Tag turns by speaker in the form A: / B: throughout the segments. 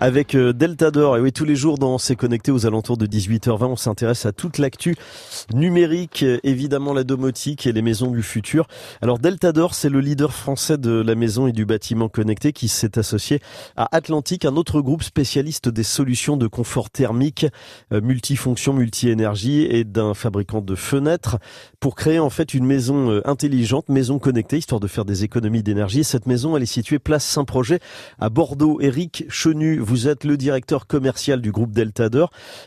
A: Avec euh, Delta d'Or, et oui, tous les jours dans C'est connecté aux alentours de 18h20, on s'intéresse à toute l'actu numérique, euh, évidemment la domotique et les maisons du futur. Alors Delta d'Or, c'est le leader français de la maison et du bâtiment connecté qui s'est associé à Atlantique, un autre groupe spécialiste des solutions de confort thermique, euh, multifonction, multi-énergie et d'un fabricant de fenêtres pour créer en fait une maison intelligente, maison connectée, histoire de faire des économies d'énergie. Cette maison, elle est située place Saint-Projet à Bordeaux. Eric Chenu, vous êtes le directeur commercial du groupe Delta.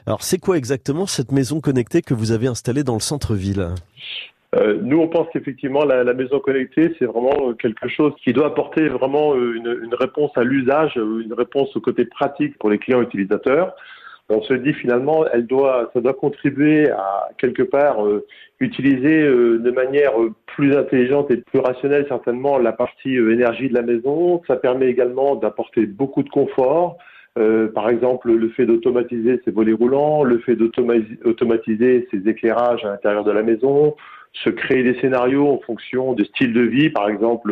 A: Alors c'est quoi exactement cette maison connectée que vous avez installée dans le centre-ville?
B: Euh, nous, on pense qu'effectivement, la, maison connectée, c'est vraiment euh, quelque chose qui doit apporter vraiment euh, une, réponse à l'usage, une réponse au côté pratique pour les clients utilisateurs. On se dit finalement, elle doit, ça doit contribuer à quelque part utiliser de manière plus intelligente et plus rationnelle certainement la partie euh, énergie de la maison. Ça permet également d'apporter beaucoup de confort. Euh, par exemple, le fait d'automatiser ses volets roulants, le fait d'automatiser ses éclairages à l'intérieur de la maison, se créer des scénarios en fonction de style de vie. Par exemple,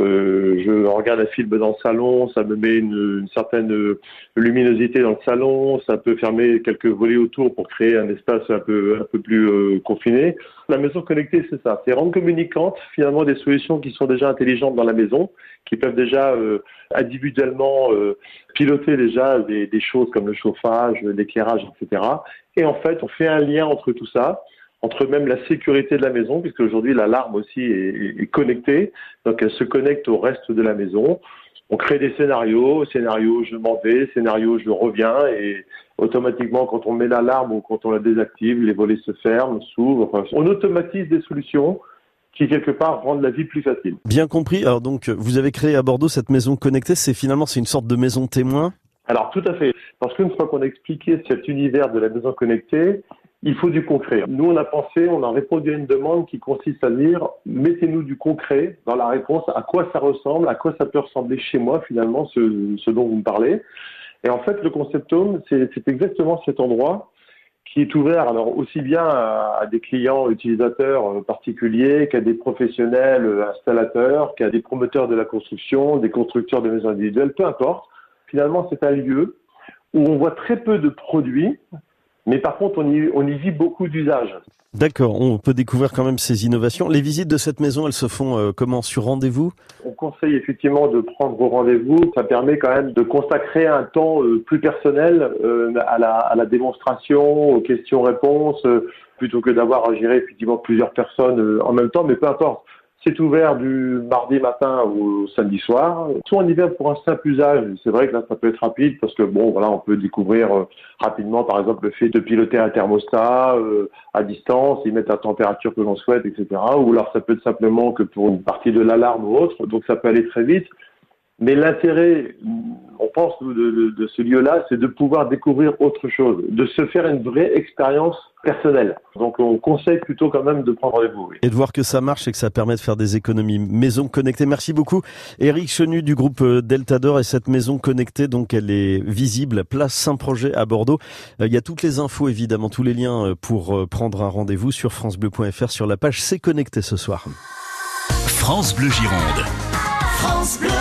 B: euh, je regarde un film dans le salon, ça me met une, une, certaine luminosité dans le salon, ça peut fermer quelques volets autour pour créer un espace un peu, un peu plus euh, confiné. La maison connectée, c'est ça, c'est rendre communicantes finalement des solutions qui sont déjà intelligentes dans la maison, qui peuvent déjà euh, individuellement euh, piloter déjà des, des choses comme le chauffage, l'éclairage, etc. Et en fait, on fait un lien entre tout ça entre même la sécurité de la maison, puisque aujourd'hui l'alarme aussi est, est, connectée, donc elle se connecte au reste de la maison. On crée des scénarios, scénario je m'en vais, scénario je reviens, et automatiquement quand on met l'alarme ou quand on la désactive, les volets se ferment, s'ouvrent. Enfin, on automatise des solutions qui quelque part rendent la vie plus facile.
A: Bien compris. Alors donc vous avez créé à Bordeaux cette maison connectée. C'est finalement c'est une sorte de maison témoin?
B: Alors tout à fait. Parce qu'une fois qu'on a expliqué cet univers de la maison connectée, il faut du concret. Nous, on a pensé, on a répondu à une demande qui consiste à dire, mettez-nous du concret dans la réponse, à quoi ça ressemble, à quoi ça peut ressembler chez moi, finalement, ce, dont vous me parlez. Et en fait, le concept home, c'est exactement cet endroit qui est ouvert alors aussi bien à, à des clients utilisateurs particuliers qu'à des professionnels installateurs, qu'à des promoteurs de la construction, des constructeurs de maisons individuelles, peu importe. Finalement, c'est un lieu où on voit très peu de produits, mais par contre, on y, on y vit beaucoup d'usages.
A: D'accord, on peut découvrir quand même ces innovations. Les visites de cette maison, elles se font euh, comment? Sur rendez-vous?
B: On conseille effectivement de prendre vos rendez-vous. Ça permet quand même de consacrer un temps euh, plus personnel euh, à, la, à, la, démonstration, aux questions-réponses, plutôt que d'avoir à gérer effectivement plusieurs personnes en même temps. Mais peu importe. C'est ouvert du mardi matin au samedi soir. Soit y vient pour un simple usage. C'est vrai que là, ça peut être rapide parce que bon, voilà, on peut découvrir euh, rapidement, par exemple, le fait de piloter un thermostat euh, à distance, y mettre la température que l'on souhaite, etc. Ou alors ça peut être simplement que pour une partie de l'alarme ou autre. Donc ça peut aller très vite. Mais l'intérêt, on pense de, de, de ce lieu-là, c'est de pouvoir découvrir autre chose, de se faire une vraie expérience personnelle. Donc on conseille plutôt quand même de prendre rendez-vous. Oui.
A: Et de voir que ça marche et que ça permet de faire des économies. Maison connectée, merci beaucoup. Eric Chenu du groupe Delta d'Or et cette maison connectée, donc elle est visible, place Saint-Projet à Bordeaux. Il y a toutes les infos évidemment, tous les liens pour prendre un rendez-vous sur francebleu.fr sur la page C'est connecté ce soir.
C: France Bleu Gironde.
D: France Bleu.